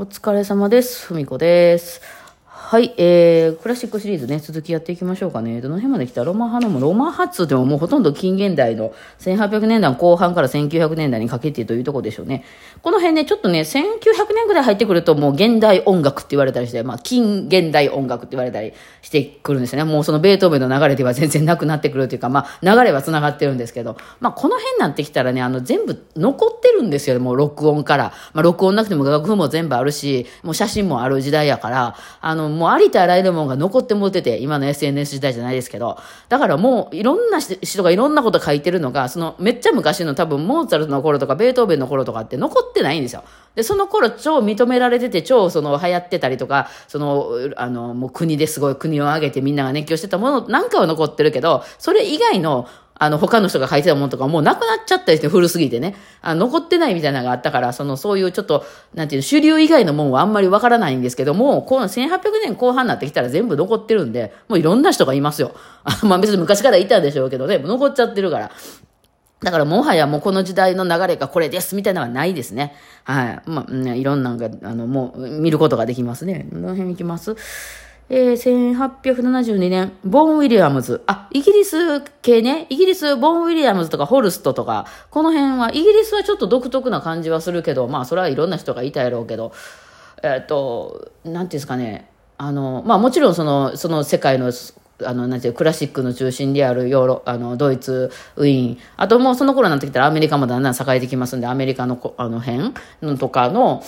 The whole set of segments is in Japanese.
お疲れ様です。ふみこです。はい、えー、クラシックシリーズね、続きやっていきましょうかね。どの辺まで来た？ロマ派のも、ロマ派っつってももうほとんど近現代の1800年代後半から1900年代にかけてというところでしょうね。この辺ね、ちょっとね、1900年ぐらい入ってくるともう現代音楽って言われたりして、まあ、近現代音楽って言われたりしてくるんですよね。もうそのベートーベンの流れでは全然なくなってくるというか、まあ、流れは繋がってるんですけど、まあ、この辺になってきたらね、あの、全部残ってるんですよ、もう録音から。まあ、録音なくても楽譜も全部あるし、もう写真もある時代やから、あの、もうありとあらゆるものが残ってもってて、今の SNS 時代じゃないですけど、だからもういろんな人がいろんなこと書いてるのが、そのめっちゃ昔の多分モーツァルトの頃とかベートーベンの頃とかって残ってないんですよ。で、その頃超認められてて、超その流行ってたりとか、その、あの、もう国ですごい国を挙げてみんなが熱狂してたものなんかは残ってるけど、それ以外のあの、他の人が書いてたものとかもうなくなっちゃったりして古すぎてね。あ残ってないみたいなのがあったから、その、そういうちょっと、なんていうの、主流以外のもんはあんまりわからないんですけども、この1800年後半になってきたら全部残ってるんで、もういろんな人がいますよ。あまあ別に昔からいたんでしょうけどね、残っちゃってるから。だからもはやもうこの時代の流れがこれですみたいなのはないですね。はい。まあ、ね、いろんなのが、あの、もう見ることができますね。どの辺行きますえー、1872年、ボーン・ウィリアムズ。あ、イギリス系ね。イギリス、ボーン・ウィリアムズとかホルストとか、この辺は、イギリスはちょっと独特な感じはするけど、まあ、それはいろんな人がいたやろうけど、えっ、と、なんていうんですかね。あの、まあ、もちろんその、その世界の、あの、なんていう、クラシックの中心であるヨーロ、あの、ドイツ、ウィーン。あともうその頃になってきたらアメリカもだんだん栄えてきますんで、アメリカの、あの辺のとかの、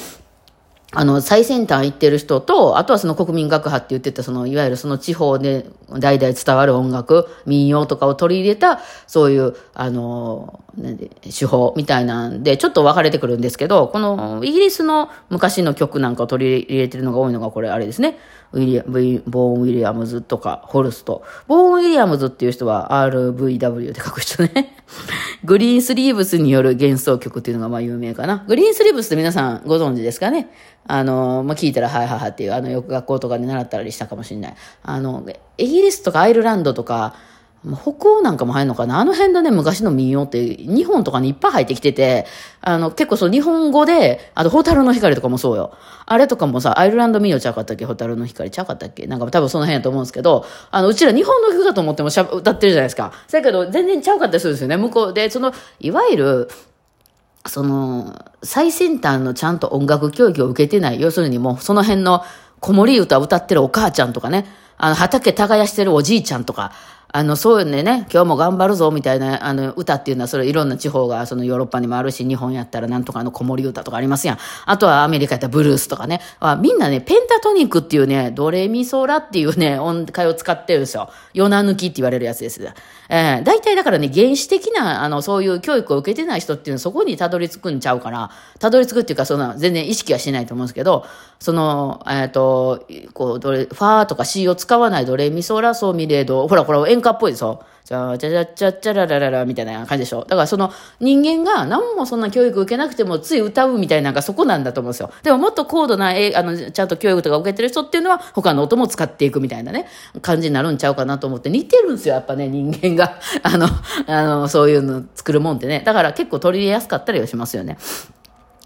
あの、最先端行ってる人と、あとはその国民学派って言ってた、その、いわゆるその地方で代々伝わる音楽、民謡とかを取り入れた、そういう、あの、手法みたいなんで、ちょっと分かれてくるんですけど、この、イギリスの昔の曲なんかを取り入れてるのが多いのが、これあれですね。ウィリアム、ボーン・ウィリアムズとか、ホルスト。ボーン・ウィリアムズっていう人は RVW って書く人ね。グリーンスリーブスによる幻想曲っていうのがまあ有名かな。グリーンスリーブスって皆さんご存知ですかね？あの、まあ、聞いたら、はいはいはいっていう、あの、よく学校とかで習ったりしたかもしれない。あの、イギリスとかアイルランドとか、北欧なんかも入るのかな？あの辺のね、昔の民謡って日本とかにいっぱい入ってきてて、あの、結構そう日本語で、あと、ホタルの光とかもそうよ。あれとかもさ、アイルランド民謡ちゃうかったっけ？ホタルの光ちゃうかったっけ？なんか多分その辺やと思うんですけど、あの、うちら日本の曲だと思ってもしゃ歌ってるじゃないですか。だけど、全然ちゃうかったりするんですよね。向こうで、その、いわゆる、その、最先端のちゃんと音楽教育を受けてない、要するにもうその辺の子守歌歌ってるお母ちゃんとかね、あの、畑耕してるおじいちゃんとか、あの、そういうね、ね、今日も頑張るぞみたいな、あの、歌っていうのは、それいろんな地方が、そのヨーロッパにもあるし、日本やったらなんとかの子守歌とかありますやん。あとはアメリカやったらブルースとかね。あみんなね、ペンタトニックっていうね、ドレミソラっていうね、音階を使ってるんですよ。ヨナ抜きって言われるやつです。えー、大体だからね、原始的な、あの、そういう教育を受けてない人っていうのはそこにたどり着くんちゃうから、たどり着くっていうか、その、全然意識はしないと思うんですけど、その、えっ、ー、と、こう、どれ、ファーとか C を使わないドレミソラソミレード、ほら、これ演歌っぽいでしょ？じゃあ、じゃじゃじゃじゃららららみたいな感じでしょ？だからその人間が何もそんな教育受けなくてもつい歌うみたいなのがそこなんだと思うんですよ。でももっと高度な、えあの、ちゃんと教育とか受けてる人っていうのは他の音も使っていくみたいなね、感じになるんちゃうかなと思って似てるんですよ、やっぱね、人間が。あの、あの、そういうの作るもんってね。だから結構取り入れやすかったりはしますよね。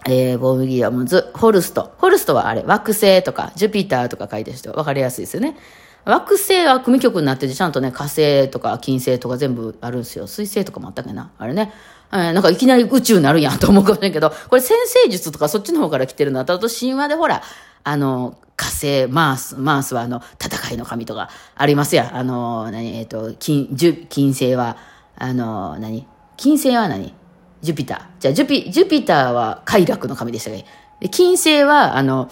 えー、ボーウィリアムズ、ホルスト。ホルストはあれ、惑星とか、ジュピターとか書いてる人、わかりやすいですよね。惑星は組曲になってて、ちゃんとね、火星とか金星とか全部あるんですよ。水星とかもあったっけな？あれね。えー、なんかいきなり宇宙になるやんと思うかもしれんけど、これ先生術とかそっちの方から来てるのあと神話でほら、あの、火星、マース、マースはあの、戦いの神とかありますや。あの、何、えっ、ー、と、金、金星は、あの、何？金星は何？ジュピター。じゃあ、ジュピ、ジュピターは快楽の神でしたね。で金星は、あの、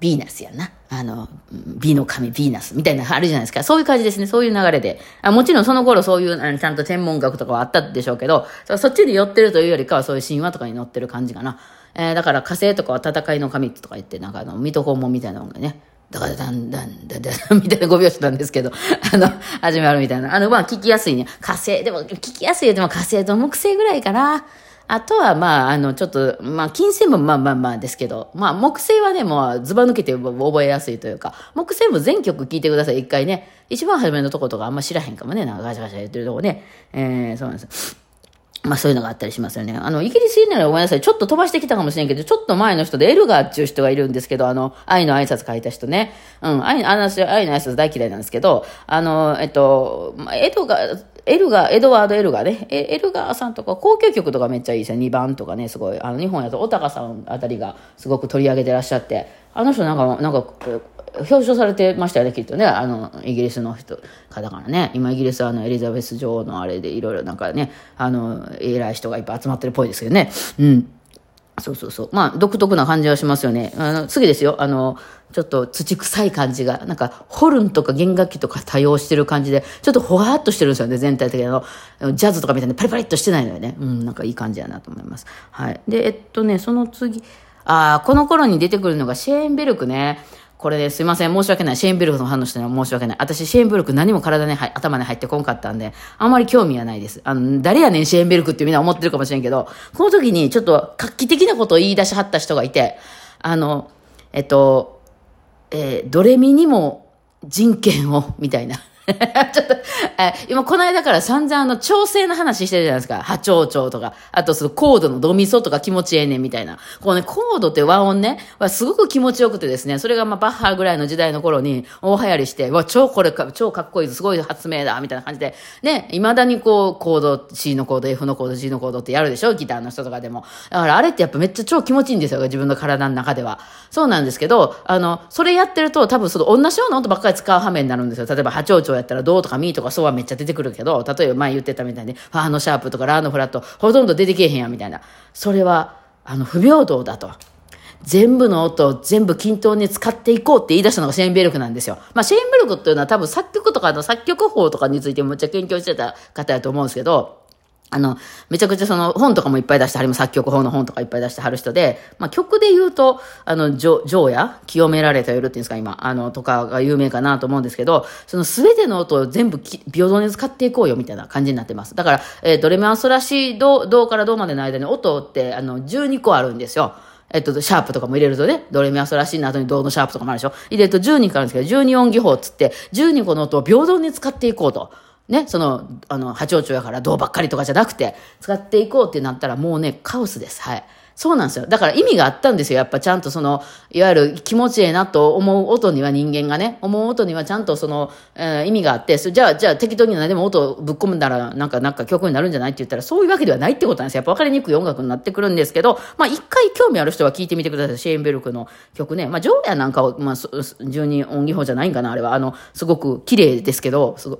ヴィーナスやな。あの、美の神ヴィーナスみたいなあるじゃないですか。そういう感じですね。そういう流れで。あもちろんその頃そういうあのちゃんと天文学とかはあったでしょうけど、そっちで寄ってるというよりかはそういう神話とかに載ってる感じかな。えー、だから火星とかは戦いの神とか言って、なんかあの、水戸黄門みたいなのがね、だからだんだんだんだんみたいな5拍子なんですけど、あの、始まるみたいな。あの、まあ聞きやすいね。火星、でも聞きやすいよでも火星と木星ぐらいかな。あとは、まあ、あの、ちょっと、まあ、金星もまあまあまあですけど、まあ、木星はね、もう、ズバ抜けて覚えやすいというか、木星も全曲聴いてください、一回ね。一番初めのとことかあんま知らへんかもね、なんかガシャガシャ言ってるとこね。えー、そうなんです。まあそういうのがあったりしますよね。あの、イギリス人ならごめんなさい。ちょっと飛ばしてきたかもしれんけど、ちょっと前の人でエルガーっていう人がいるんですけど、あの、愛の挨拶書いた人ね。うん、愛、あの、愛の挨拶大嫌いなんですけど、あの、えっと、エドガー、エルガー、エドワード・エルガーね。エルガーさんとか、交響曲とかめっちゃいいですよ。2番とかね、すごい。あの、日本やと、小高さんあたりがすごく取り上げてらっしゃって、あの人なんか、なんか、表彰されてましたよね、きっとね。あの、イギリスの人、方からね。今、イギリスはあの、エリザベス女王のあれでいろいろなんかね、あの、偉い人がいっぱい集まってるっぽいですけどね。うん。そうそうそう。まあ、独特な感じはしますよね。あの、次ですよ。あの、ちょっと土臭い感じが、なんか、ホルンとか弦楽器とか多用してる感じで、ちょっとほわっとしてるんですよね、全体的に。あの、ジャズとかみたいにパリパリっとしてないのよね。うん、なんかいい感じやなと思います。はい。で、えっとね、その次、ああ、この頃に出てくるのがシェーンベルクね。これですいません。申し訳ない。シェーンベルクの反応して申し訳ない。私、シェーンベルク何も体に、頭に入ってこんかったんで、あんまり興味はないです。あの、誰やねん、シェーンベルクってみんな思ってるかもしれんけど、この時にちょっと画期的なことを言い出しはった人がいて、あの、えっと、えー、ドレミにも人権を、みたいな。ちょっと、え今この間から散々あの調整の話してるじゃないですか。波長長とか。あとそのコードのドミソとか気持ちええねんみたいな。こうね、コードって和音ね、はすごく気持ちよくてですね、それがまあバッハぐらいの時代の頃に大流行りして、わ、超これか、超かっこいい、すごい発明だ、みたいな感じで、ね、未だにこう、コード、C のコード、F のコード、G のコードってやるでしょ？ギターの人とかでも。だからあれってやっぱめっちゃ超気持ちいいんですよ。自分の体の中では。そうなんですけど、あの、それやってると多分その同じような音ばっかり使う羽目になるんですよ。例えば波長長やったらどうとかミーとかそうはめっちゃ出てくるけど、例えば前言ってたみたいに、ファーのシャープとかラーのフラット、ほとんど出てけえへんや、みたいな。それは、あの、不平等だと。全部の音を全部均等に使っていこうって言い出したのがシェーンベルクなんですよ。まあ、シェーンベルクっていうのは多分作曲とかの作曲法とかについてめっちゃ研究してた方やと思うんですけど、あの、めちゃくちゃその本とかもいっぱい出してはりも作曲法の本とかいっぱい出してはる人で、まあ曲で言うと、あの、ジョ、ジョーや清められた夜っていうんですか、今、あの、とかが有名かなと思うんですけど、そのすべての音を全部平等に使っていこうよみたいな感じになってます。だから、えー、ドレミアソラシド、ドからドまでの間に音って、あの、12個あるんですよ。えっと、シャープとかも入れるとね、ドレミアソラシーの後にドのシャープとかもあるでしょ入れると12個あるんですけど、12音技法っつって、12個の音を平等に使っていこうと。ね、その、あの、波長長やから銅ばっかりとかじゃなくて、使っていこうってなったらもうね、カオスです。はい。そうなんですよ。だから意味があったんですよ。やっぱちゃんとその、いわゆる気持ちええなと思う音には人間がね、思う音にはちゃんとその、えー、意味があって、じゃあ、じゃあ適当に何でも音をぶっ込んだら、なんか、なんか曲になるんじゃないって言ったら、そういうわけではないってことなんですよ。やっぱ分かりにくい音楽になってくるんですけど、まあ一回興味ある人は聞いてみてください。シェーンベルクの曲ね。まあ、ジョーヤなんかは、まあ、12音技法じゃないんかな、あれは。あの、すごく綺麗ですけど、すご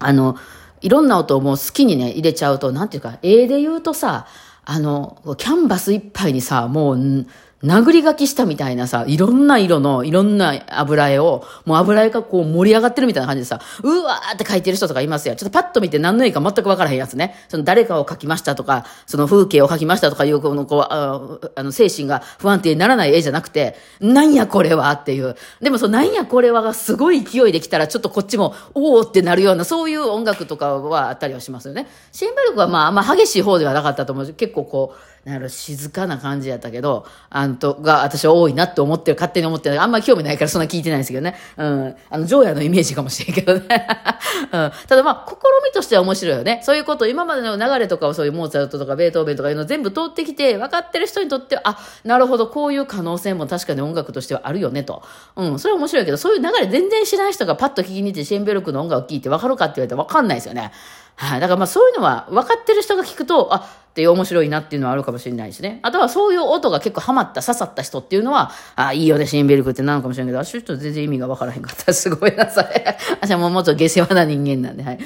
あの、いろんな音をもう好きにね、入れちゃうと、なんていうか、絵で言うとさ、あの、キャンバスいっぱいにさ、もう、殴り書きしたみたいなさ、いろんな色の、いろんな油絵を、もう油絵がこう盛り上がってるみたいな感じでさ、うわーって書いてる人とかいますよ。ちょっとパッと見て何の絵か全くわからへんやつね。その誰かを描きましたとか、その風景を描きましたとかいう、この、こう、あの、精神が不安定にならない絵じゃなくて、なんやこれはっていう。でもそのなんやこれはがすごい勢いできたら、ちょっとこっちも、おーってなるような、そういう音楽とかはあったりはしますよね。シンベルクはまあ、あんま激しい方ではなかったと思う結構こう、なんか静かな感じやったけど、あんと、が私は多いなって思ってる、勝手に思ってる。あんま興味ないからそんな聞いてないんですけどね。うん。あの、ジョーヤのイメージかもしれんけどね。うん。ただまあ、試みとしては面白いよね。そういうこと、今までの流れとかをそういうモーツァルトとかベートーベンとかいうの全部通ってきて、分かってる人にとっては、あ、なるほど、こういう可能性も確かに音楽としてはあるよねと。うん。それは面白いけど、そういう流れ全然知らない人がパッと聞きに行ってシェンベルクの音楽を聴いて分かるかって言われたら分かんないですよね。はい。だからまあそういうのは分かってる人が聞くと、あ、って面白いなっていうのはあるかもしれないしね。あとはそういう音が結構ハマった、刺さった人っていうのは、あ、いいよね、シンベルクってなのかもしれないけど、あ、そういう人全然意味が分からへんかった。すごいなそれ。私はもうもっと下世話な人間なんで、はい。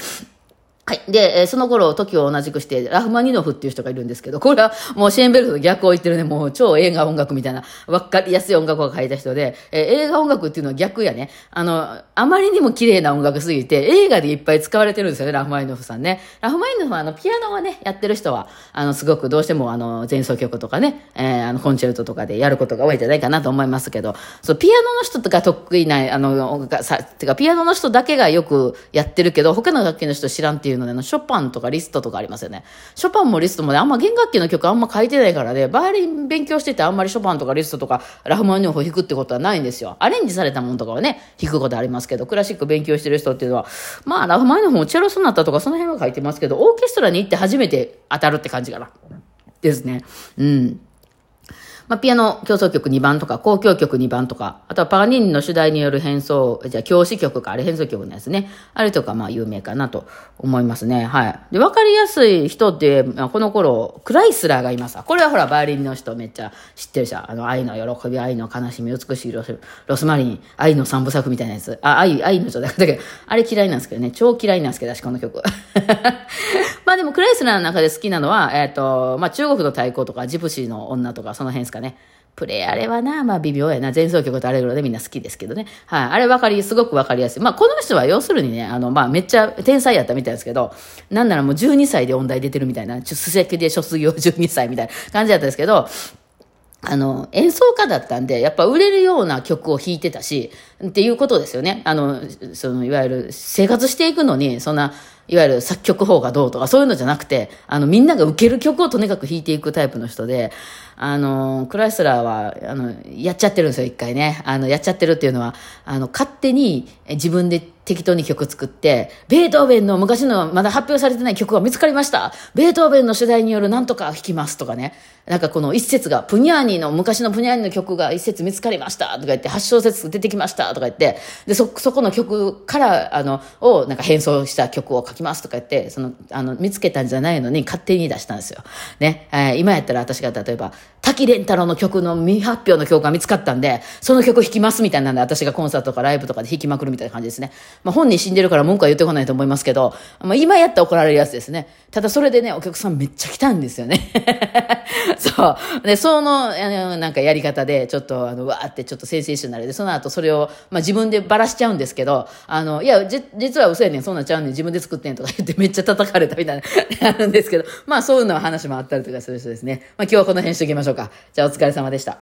はい。で、えその頃、時を同じくして、ラフマニノフっていう人がいるんですけど、これはもうシェーンベルクの逆を言ってるね、もう超映画音楽みたいな、わかりやすい音楽を書いた人で、え映画音楽っていうのは逆やね。あの、あまりにも綺麗な音楽すぎて、映画でいっぱい使われてるんですよね、ラフマニノフさんね。ラフマニノフはあの、ピアノはね、やってる人は、あの、すごくどうしてもあの、前奏曲とかね、えー、あの、コンチェルトとかでやることが多いんじゃないかなと思いますけど、そう、ピアノの人とか得意な、あの、音楽さ、てか、ピアノの人だけがよくやってるけど、他の楽器の人知らんっていういうので、あの、ショパンとかリストとかありますよね。ショパンもリストもね、あんま弦楽器の曲あんま書いてないからね、バイオリン勉強しててあんまりショパンとかリストとかラフマニノフを弾くってことはないんですよ。アレンジされたものとかはね、弾くことありますけど、クラシック勉強してる人っていうのは、まあ、ラフマニノフもチェロソナタとかその辺は書いてますけど、オーケストラに行って初めて当たるって感じかな。ですね。うん。まあ、ピアノ競争曲2番とか、交響曲2番とか、あとはパガニーニの主題による変奏、じゃあ教師曲か、あれ変奏曲のやつね。あれとか、まあ、有名かなと思いますね。はい。で、わかりやすい人って、まあ、この頃、クライスラーがいます。これはほら、バイオリンの人めっちゃ知ってるじゃん。あの、愛の喜び、愛の悲しみ、美しいロスロスマリン、愛の三部作みたいなやつ。あ、愛、愛の人だけど、あれ嫌いなんですけどね。超嫌いなんですけど、私この曲。まあでも、クライスラーの中で好きなのは、えっ、ー、と、まあ中国の太鼓とか、ジプシーの女とか、その辺ですかね。プレイあれはな、まあ微妙やな。前奏曲とアレグロでみんな好きですけどね。はい。あれわかり、すごくわかりやすい。まあこの人は要するにね、あの、まあめっちゃ天才やったみたいですけど、なんならもう12歳で音大出てるみたいな、首席で卒業12歳みたいな感じだったんですけど、あの、演奏家だったんで、やっぱ売れるような曲を弾いてたし、っていうことですよね。あの、その、いわゆる生活していくのに、そんな、いわゆる作曲法がどうとかそういうのじゃなくて、あの、みんなが受ける曲をとにかく弾いていくタイプの人で、あの、クライスラーは、あの、やっちゃってるんですよ、一回ね。あの、やっちゃってるっていうのは、あの、勝手に自分で適当に曲作って、ベートーベンの昔のまだ発表されてない曲が見つかりました。ベートーベンの主題によるなんとか弾きますとかね。なんかこの一節が、プニャーニの、昔のプニャーニの曲が一節見つかりましたとか言って、8小節出てきましたとか言って、で、そ、そこの曲から、あの、をなんか変装した曲を書きますとか言って、その、あの、見つけたんじゃないのに勝手に出したんですよ。ね。えー、今やったら私が例えば、滝蓮太郎の曲の未発表の曲が見つかったんで、その曲弾きますみたいなんで、私がコンサートとかライブとかで弾きまくるみたいな感じですね。まあ本人死んでるから文句は言ってこないと思いますけど、まあ今やったら怒られるやつですね。ただそれでね、お客さんめっちゃ来たんですよね。そう。で、その、あの、なんかやり方で、ちょっと、あの、わーってちょっとセンセーショナルで、その後それを、まあ自分でばらしちゃうんですけど、あの、いや、じ、実は嘘やねん、そんなんちゃうねん、自分で作ってんとか言ってめっちゃ叩かれたみたいな、あるんですけど、まあそういうのは話もあったりとかする人ですね。まあ今日はこの辺しときましょうか。じゃあお疲れ様でした。